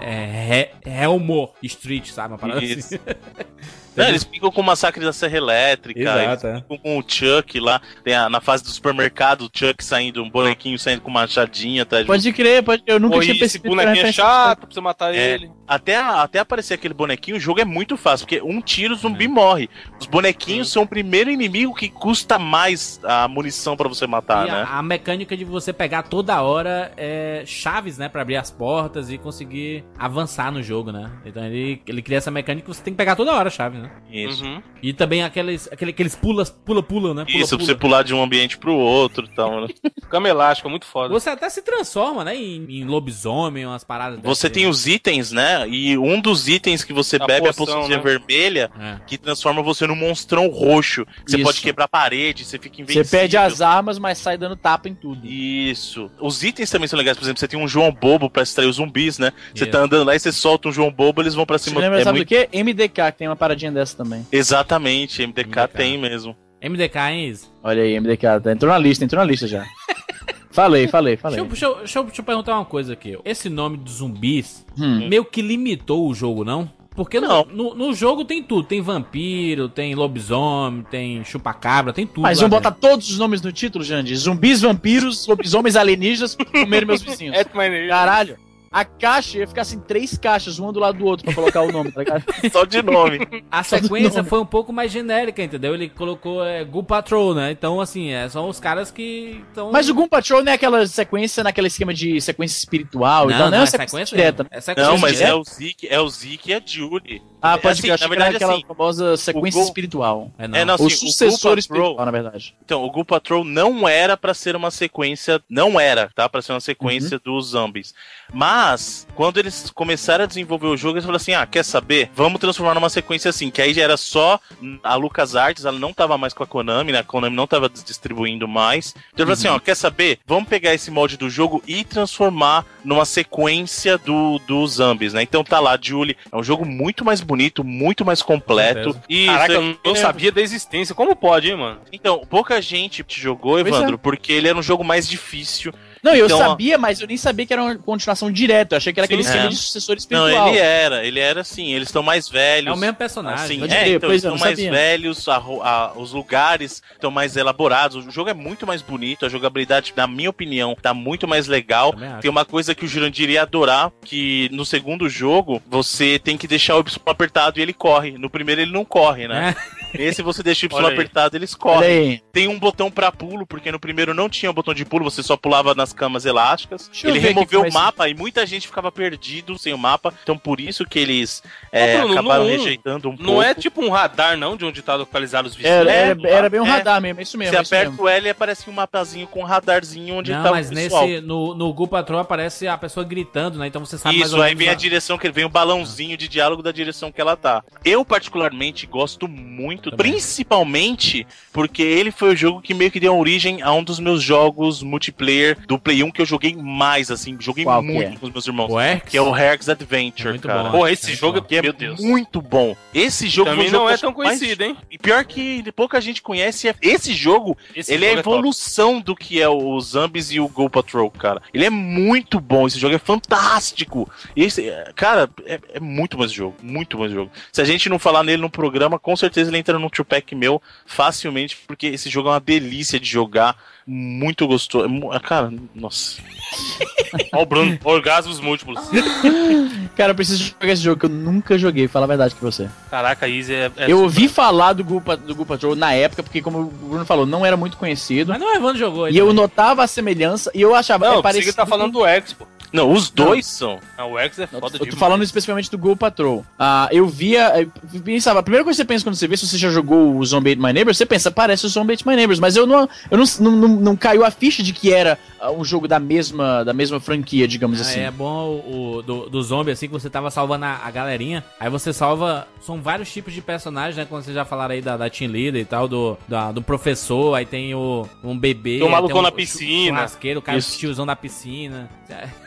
É. é Helmore Street, sabe? Uma parada Isso. assim. [laughs] Não, eles ficam com o massacre da Serra Elétrica, Exato, eles é. ficam com o Chuck lá, tem a- na fase do supermercado, o Chuck saindo, um bonequinho saindo com uma machadinha, tá? Pode crer, pode Eu nunca Pô, tinha esse percebido. era bonequinho é chato você matar É. ele. Até, até aparecer aquele bonequinho, o jogo é muito fácil, porque um tiro o zumbi morre. Os bonequinhos são o primeiro inimigo que custa mais a munição pra você matar, e né? a, a mecânica de você pegar toda hora é, chaves, né, Pra abrir as portas e conseguir avançar no jogo, né? Então ele, ele cria essa mecânica que você tem que pegar toda hora a chave, né? Isso. Uhum. E também aqueles, aquele, aqueles pula, pula, pula, né? Pula, Isso, pra pula. você pular de um ambiente pro outro e tal, né? [laughs] Cama elástica, muito foda. Você até se transforma, né? Em, em lobisomem, umas paradas Você tem aí. os itens, né? E um dos itens que você A bebe é a poção, poçãozinha né? vermelha, É. que transforma você num monstrão roxo. Você Isso. pode quebrar parede, você fica Você invencível. perde as armas, mas sai dando tapa em tudo. Isso. Os itens também são legais. Por exemplo, você tem um João Bobo pra extrair os zumbis, né? Você Isso. tá andando lá e você solta um João Bobo, eles vão pra Você cima. lembra, é sabe muito- do quê? MDK, que tem uma paradinha dessa também. Exatamente, MDK, MDK. tem mesmo. MDK, hein, Izzy? Olha aí, MDK, tá- entrou na lista, entrou na lista já. [laughs] falei, falei, falei. Deixa eu, deixa, eu, deixa, eu, perguntar uma coisa aqui. Esse nome dos zumbis Hum. meio que limitou o jogo, não? Porque no- Não. No, no jogo tem tudo. Tem vampiro, tem lobisomem, tem chupacabra, tem tudo. Mas dentro. botar todos os nomes no título, Jandir. Zumbis, vampiros, lobisomens alienígenas comeram meus vizinhos. É, Caralho. A caixa ia ficar assim, três caixas, uma do lado do outro, pra colocar o nome, tá ligado? [laughs] Só de nome. A Só sequência nome. foi um pouco mais genérica, entendeu? Ele colocou é, Ghoul Patrol, né? Então, assim, é, são os caras que estão... Mas o Goom Patrol não é aquela sequência naquele esquema de sequência espiritual e Não, tal, não, não é é uma sequência sequência direta. mesmo. É sequência Não, mas direta. é o Zeke, é o Zeke e a Julie. Ah, pode Assim, na verdade, aquela assim, famosa sequência o Gol- espiritual. É, não. É, não, o assim, sucessor Ghoul Patrol- espiritual, na verdade. Então, o Ghoul Patrol não era pra ser uma sequência, não era, tá? Pra ser uma sequência Uhum. dos zombies. Mas, quando eles começaram a desenvolver o jogo, eles falaram assim: ah, quer saber? Vamos transformar numa sequência assim, que aí já era só a LucasArts, ela não tava mais com a Konami, né? A Konami não tava distribuindo mais. Então, assim: Uhum. ó, quer saber? Vamos pegar esse molde do jogo e transformar numa sequência do, dos zombies, né? Então tá lá, Julie. É um jogo muito mais bonito, muito mais completo. E Caraca, eu não é- sabia da existência. Como pode, hein, mano? então, pouca gente jogou, Evandro, porque ele era um jogo mais difícil. Não, eu Então, sabia, mas eu nem sabia que era uma continuação direta. Eu achei que era aquele Sim, esquema é. de sucessor Não, espiritual. ele é. ele era assim, eles estão mais velhos. É o mesmo personagem. Assim, é, então, eles é, estão não mais sabia. velhos, a a- os lugares estão mais elaborados. O jogo é muito mais bonito, a jogabilidade, na minha opinião, tá muito mais legal. Tem uma coisa que o Jurandir ia adorar, que no segundo jogo você tem que deixar o Y apertado e ele corre. No primeiro ele não corre, né? Esse você deixa o Y [laughs] apertado, eles correm. Tem um botão pra pulo, porque no primeiro não tinha o botão de pulo, você só pulava nas camas elásticas. Deixa Ele removeu é o mapa e muita gente ficava perdido sem o mapa. Então por isso que eles é, Bruno, acabaram no um, rejeitando um Não pouco. é tipo um radar, não, de onde tá localizado os vizinhos. Era, É, era, era bem um é. radar mesmo, é isso mesmo. Você é isso aperta mesmo. o L e aparece um mapazinho com um radarzinho onde Não, tá mas o pessoal. nesse, no, no Ghoul Patrol aparece a pessoa gritando, né? Então você sabe mais Isso, aí vem a a- direção que vem o balãozinho de diálogo da direção que ela tá. Eu particularmente gosto muito, Também. principalmente porque ele foi o jogo que meio que deu origem a um dos meus jogos multiplayer do Play 1 que eu joguei mais assim, joguei Qual muito é? com os meus irmãos. O Herx? Que é o Herx Adventure, É muito cara. bom, É esse muito jogo. Que é meu Deus. muito bom. Esse jogo Também um jogo não é tão mais- conhecido, hein? E pior que pouca gente conhece, é- esse jogo Esse ele é a jogo top. evolução do que é o Zombies e o Go Patrol, cara. Ele é muito bom, esse jogo é fantástico. Esse, é, cara, é, é muito bom esse jogo, muito bom esse jogo. Se a gente não falar nele no programa, com certeza ele entra no two-pack meu facilmente, porque esse jogo é uma delícia de jogar, muito gostoso. É mu- Cara, nossa. Ó o Bruno, orgasmos múltiplos. Cara, eu preciso jogar esse jogo que eu nunca joguei, fala a verdade pra você. Caraca, Easy é. é eu ouvi falar do Ghoul, Pa- do Patrol na época, porque como o Bruno falou, não era muito conhecido. Mas não o Evandro jogou. E eu também. notava a semelhança e eu achava Não, é você parecido. que tá falando do X, pô. Não, os dois são. Não, o X é Eu foda tô demais. falando especificamente do Ghoul Patrol. Ah, eu via. Eu pensava, a primeira coisa que você pensa quando você vê, se você já jogou o Zombie Ate My Neighbors, você pensa, parece o Zombie Ate My Neighbors, mas eu não. Eu não, não, não, não caiu a ficha de que era ah, um jogo da mesma, da mesma franquia, digamos Ah, assim. É bom o, o- do, do zombie, assim, que você tava salvando a, a galerinha. Aí você salva. São vários tipos de personagens, né? Quando vocês já falaram aí da, da Team Leader e tal, do, da- do professor, aí tem o, um bebê. Tem o aí malucão um na piscina. Churrasqueiro, o cara Isso. tiozão da piscina.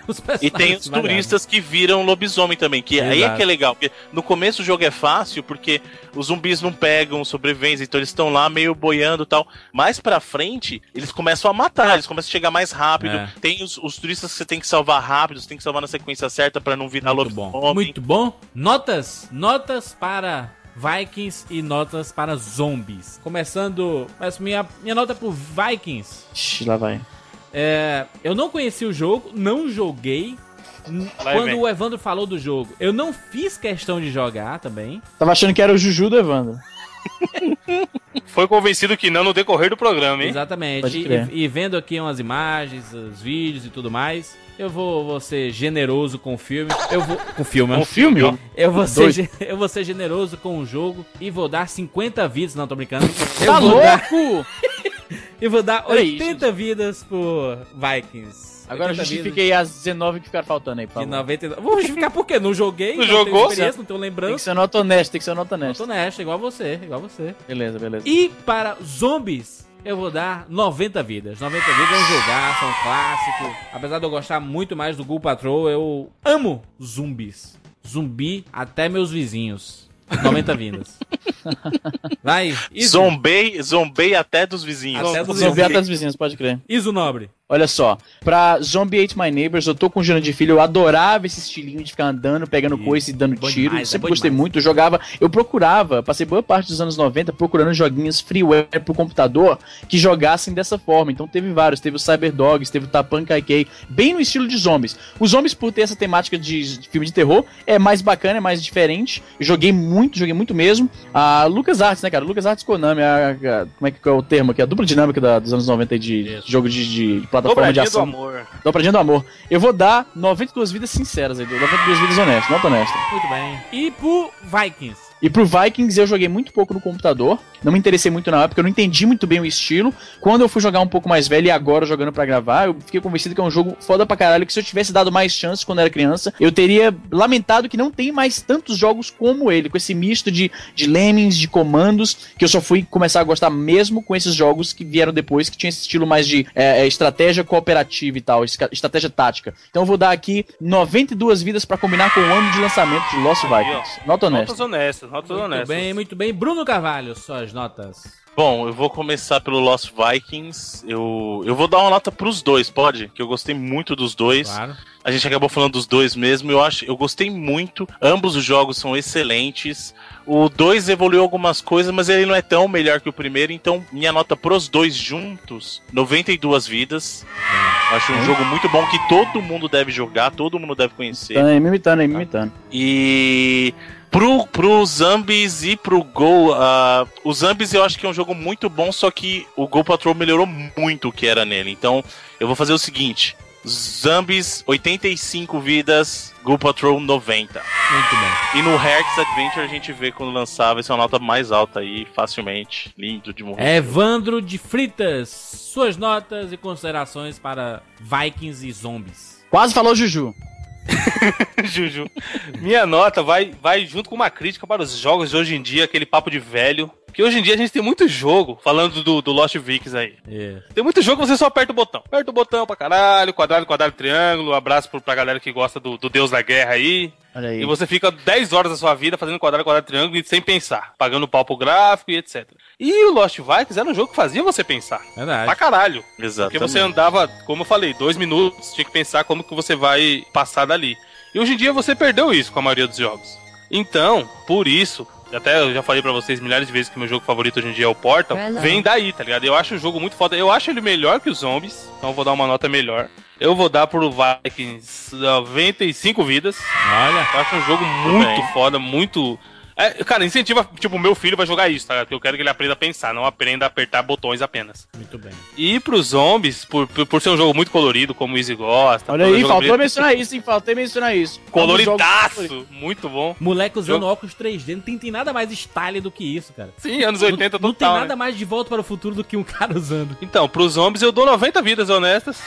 É, Os E personagens tem os turistas que viram lobisomem também, que aí é Exato. que é legal, porque no começo o jogo é fácil, porque os zumbis não pegam sobreviventes, então eles estão lá meio boiando e tal. Mais pra frente, eles começam a matar, eles começam a chegar mais rápido. É. Tem os, os turistas que você tem que salvar rápido, você tem que salvar na sequência certa pra não virar Muito bom. lobisomem. Muito bom. Notas, notas para Vikings e notas para zombies. Começando, mas minha, minha nota pro Vikings. Ixi, lá vai. É, eu não conheci o jogo, não joguei. Vai Quando vem. o Evandro falou do jogo, eu não fiz questão de jogar também. Tava achando que era o Juju do Evandro. [laughs] Foi convencido que não no decorrer do programa, hein? Exatamente. E, e vendo aqui umas imagens, os vídeos e tudo mais, eu vou, vou ser generoso com o filme. Eu vou. Com o filme, ó. Um filme? Eu vou, ser, Doido. ge- eu vou ser generoso com o jogo e vou dar 50 vidas. Não, tô brincando. Eu Tá vou dar, [laughs] eu vou dar Peraí, 80 vidas por Vikings. Agora 80 justifique aí as 19 que ficaram faltando aí, por De favor. 99. Vou justificar por quê? Não joguei, Não tenho jogou, experiência, não tenho Tem que lembrança. ser nota honesta, tem que ser nota Não tô honesta. honesto, igual você, igual você. Beleza, beleza. E para zombies, eu vou dar 90 vidas. 90 vidas é um jogaço, é um clássico. Apesar de eu gostar muito mais do Ghoul Patrol, eu amo zumbis. Zumbi até meus vizinhos. 90 vidas. [laughs] Vai, Iso, Zombei, zombei até dos vizinhos. Até dos vizinhos. até as vizinhas, pode crer. Iso Nobre. Olha só, pra Zombie Ate My Neighbors, eu tô com o Jana de Filho, eu adorava esse estilinho de ficar andando, pegando Isso. coisa e dando Bom tiro. demais, é sempre bom gostei demais. muito, eu jogava, eu procurava, passei boa parte dos anos 90 procurando joguinhos freeware pro computador que jogassem dessa forma. Então teve vários, teve o Cyber Dogs, teve o Tapan Kaikei, bem no estilo de zombies. Os zombies, por ter essa temática de, filme de terror, é mais bacana, é mais diferente. Eu joguei muito, joguei muito mesmo. A Lucas Arts, né, cara? Lucas Arts Konami, a, a- como é que é o termo aqui? A dupla dinâmica da- dos anos 90 aí de, Isso. jogo de, de plataforma de Dobradinha do ação. amor. Dobradinha do amor. Eu vou dar 92 vidas sinceras aí, 92 vidas honestas, nota honesta. Muito bem. E pro Vikings. E pro Vikings eu joguei muito pouco no computador, não me interessei muito na época, eu não entendi muito bem o estilo. Quando eu fui jogar um pouco mais velho e agora jogando pra gravar, eu fiquei convencido que é um jogo foda pra caralho, que se eu tivesse dado mais chances quando era criança, eu teria lamentado que não tem mais tantos jogos como ele, com esse misto de, de lemmings, de comandos, que eu só fui começar a gostar mesmo com esses jogos que vieram depois, que tinha esse estilo mais de é, é, estratégia cooperativa e tal, estratégia tática. Então eu vou dar aqui 92 vidas pra combinar com o ano de lançamento de Lost. Vikings. Nota honesta. Notas honestas, notas Muito honestas. bem, muito bem. Bruno Carvalho, suas notas. Bom, eu vou começar pelo Lost Vikings. Eu, eu vou dar uma nota pros dois, pode? Que eu gostei muito dos dois. Claro. A gente acabou falando dos dois mesmo. Eu acho, eu gostei muito. Ambos os jogos são excelentes. O 2 evoluiu algumas coisas, mas ele não é tão melhor que o primeiro. Então, minha nota pros dois juntos, 92 vidas. Eu acho um jogo muito bom que todo mundo deve jogar, todo mundo deve conhecer. Tá imitando me imitando. E pro, pro Zombies e pro Go, ah, o Zombies eu acho que é um jogo muito bom, só que o Go Patrol melhorou muito o que era nele. Então eu vou fazer o seguinte: Zombies 85 vidas, Go Patrol 90. Muito bem. E no Herx Adventure a gente vê quando lançar, vai ser uma nota mais alta aí, facilmente. Lindo de morrer. Evandro de Fritas, suas notas e considerações para Vikings e zombies. Quase falou Juju. [laughs] Juju. Minha nota vai, vai junto com uma crítica para os jogos de hoje em dia, aquele papo de velho. Que hoje em dia a gente tem muito jogo, falando do, do Lost Vikings aí. É. Tem muito jogo que você só aperta o botão. Aperta o botão pra caralho, quadrado, quadrado, triângulo. Abraço pro- pra galera que gosta do, do Deus da Guerra aí. E você fica 10 horas da sua vida fazendo quadrado, quadrado, triângulo e sem pensar. Pagando pau pro gráfico e etc. E o Lost Vikings era um jogo que fazia você pensar. Pra Verdade. caralho. Porque Exatamente. você andava, como eu falei, dois minutos, tinha que pensar como que você vai passar dali. E hoje em dia você perdeu isso com a maioria dos jogos. Então, por isso, até eu já falei pra vocês milhares de vezes que meu jogo favorito hoje em dia é o Portal, vem daí, tá ligado? Eu acho o jogo muito foda. Eu acho ele melhor que os zombies, então eu vou dar uma nota melhor. Eu vou dar pro Vikings 95 vidas. Olha. Eu acho um jogo muito bem. foda, muito. É, cara, incentiva, tipo, meu filho vai jogar isso, tá? eu quero que ele aprenda a pensar, não aprenda a apertar botões apenas. Muito bem. E pros zombies, por, por, por ser um jogo muito colorido, como o Easy gosta. Olha aí, faltou mesmo- mencionar isso, hein? Faltou mencionar isso. Coloridaço! Muito bom. Moleque usando Jogo- óculos 3D, não tem, tem nada mais style do que isso, cara. Sim, anos 80 não, não tem total. nada né? mais de volta para o futuro do que um [laughs] cara usando. Então, pros zombies eu dou 90 vidas honestas.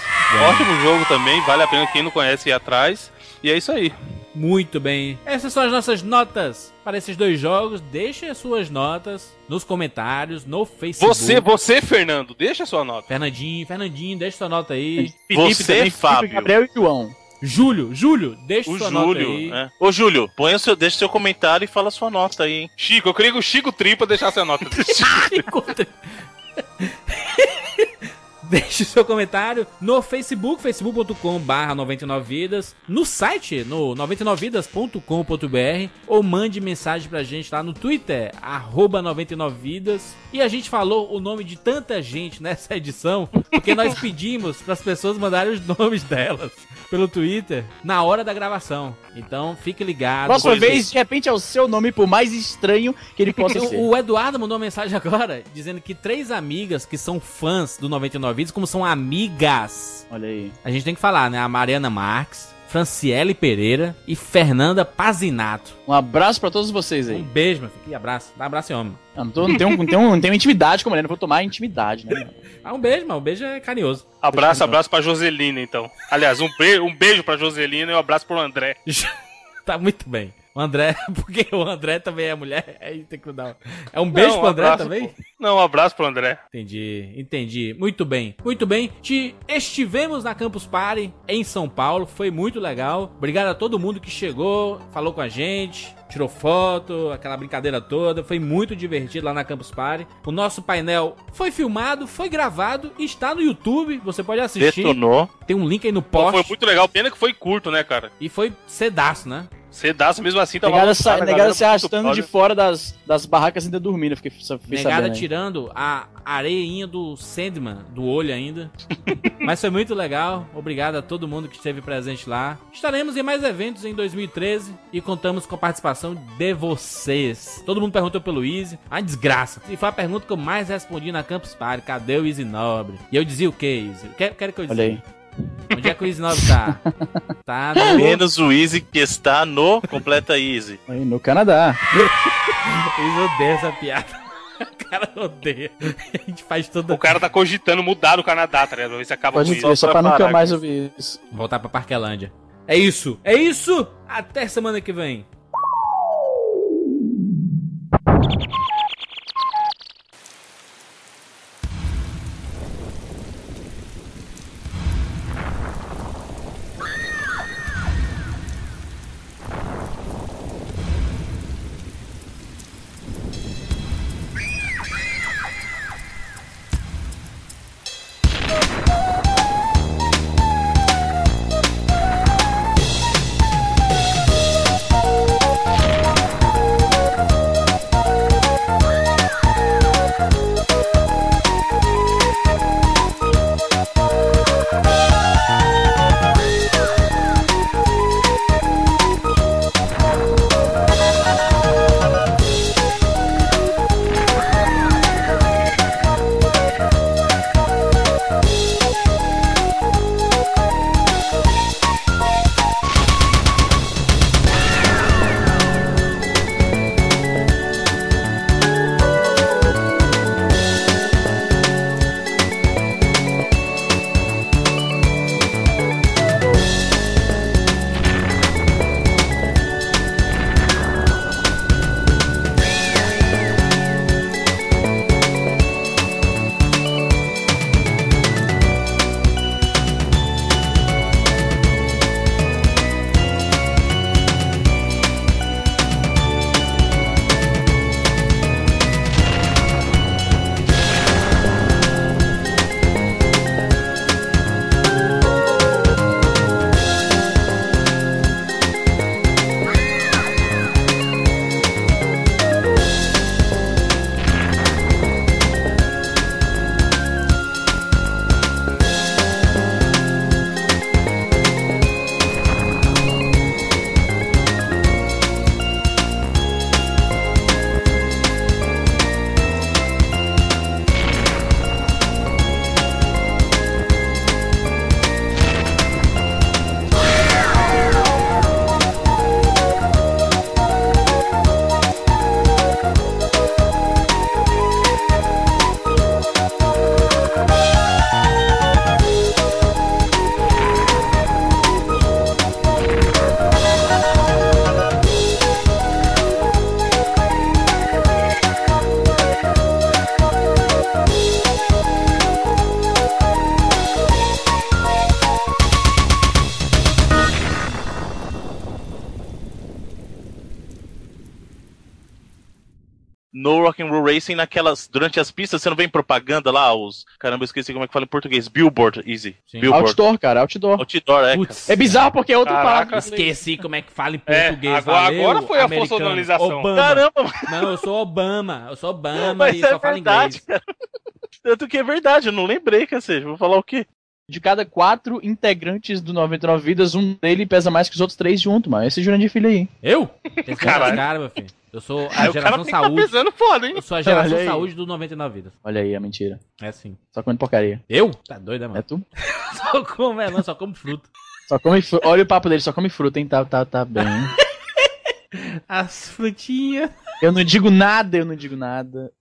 Ótimo jogo também, vale a pena quem não conhece ir atrás. E é isso aí. Muito bem. Essas são as nossas notas para esses dois jogos. Deixe as suas notas nos comentários, no Facebook. Você, você, Fernando, deixa a sua nota. Fernandinho, Fernandinho, deixa sua nota aí. Você, Fábio. Gabriel e João. Júlio, Júlio, deixa O sua nota Júlio, aí. né? Ô, Júlio, põe o seu, deixa seu comentário e fala sua nota aí, hein? Chico, eu queria que o Chico Tripa deixasse a nota. [laughs] [laughs] [laughs] Deixe seu comentário no Facebook, facebook.com barra 99vidas, no site, no 99vidas.com.br ou mande mensagem pra gente lá no Twitter, arroba 99vidas. E a gente falou o nome de tanta gente nessa edição, porque nós [laughs] pedimos para as pessoas mandarem os nomes delas pelo Twitter na hora da gravação. Então fique ligado. Próxima Coisa- vez, de repente, é o seu nome, por mais estranho que ele possa [laughs] ser. O, o Eduardo mandou uma mensagem agora dizendo que três amigas que são fãs do 99 Vídeos, como são amigas, Olha aí. a gente tem que falar, né? A Mariana Marques, Franciele Pereira e Fernanda Pazinato. Um abraço pra todos vocês Um aí. beijo, meu filho. E abraço. Dá abraço e homem. Eu não, tô, não, tenho, não, tenho, não tenho intimidade com a mulher, não vou tomar intimidade, né? [laughs] Ah, um beijo, mano. Um beijo é carinhoso. Abraço, abraço pra Joselina, então. Aliás, um, be um beijo pra Joselina e um abraço pro André. [laughs] tá muito bem. O André, [laughs] porque o André também é mulher, aí tem que dar. um- É um beijo Não, pro André abraço, também? pô. Não, um abraço pro André. Entendi, entendi. Muito bem, muito bem. Te estivemos na Campus Party em São Paulo, foi muito legal. Obrigado a todo mundo que chegou, falou com a gente, tirou foto, aquela brincadeira toda. Foi muito divertido lá na Campus Party. O nosso painel foi filmado, foi gravado e está no YouTube. Você pode assistir. Detonou. Tem um link aí no Pô, post. foi muito legal. Pena que foi curto, né, cara? E foi cedaço, né? Cedaço mesmo assim, tava Negada, lotada, sa- a negada galera se arrastando de fora das, das barracas ainda dormindo. Fiquei, só fiquei Negada sabendo tirando a areinha do Sandman do olho ainda. [laughs] Mas foi muito legal. Obrigado a todo mundo que esteve presente lá. Estaremos em mais eventos em 2013 e contamos com a participação de vocês. Todo mundo perguntou pelo Easy. A desgraça. E foi a pergunta que eu mais respondi na Campus Party. Cadê o Easy Nobre? E eu dizia o que, Easy? Quero, quero que eu Olha dizia. Onde é que o Easy Nobre tá? Tá no... Menos o Easy que está no Completa Easy. Aí no Canadá. Eles odeiam essa piada. O cara odeia. A gente faz tudo. O cara tá cogitando mudar o Canadá, tá ligado? Se acaba Pode com isso. só pra nunca parar, mais ouvir isso. Voltar pra Parquelândia. É isso, é isso! Até semana que vem. Racing naquelas. Durante as pistas, você não vem propaganda lá, os. Caramba, eu esqueci como é que fala em português. Billboard, easy. Sim. Billboard. Outdoor, cara, outdoor. Outdoor, é. Putz. É bizarro porque é outro Caraca. palavra. Esqueci como é que fala em É, português. agora- valeu, agora foi a funcionalização. Obama. Caramba, mano, Não, eu sou Obama. Eu sou Obama mas e é só falo verdade, inglês. cara. Tanto que é verdade, eu não lembrei, cacete. Vou falar o quê? De cada quatro integrantes do 99 Vidas, um dele pesa mais que os outros três juntos, mano. Esse Jurandir Filho aí. Eu? [laughs] Tem Caralho. cara, meu filho. Eu sou a cara geração que tá saúde. pesando foda, hein? Eu sou a geração Olha aí. saúde do 99 vidas. Olha aí a mentira. É sim. Só comendo porcaria. Eu? Tá doido, né, É mano? tu? [laughs] Só como melão, só como fruta. Só come fruta. Olha o papo dele, só come fruta, hein? Tá, tá, tá bem. [laughs] As frutinhas. Eu não digo nada, eu não digo nada.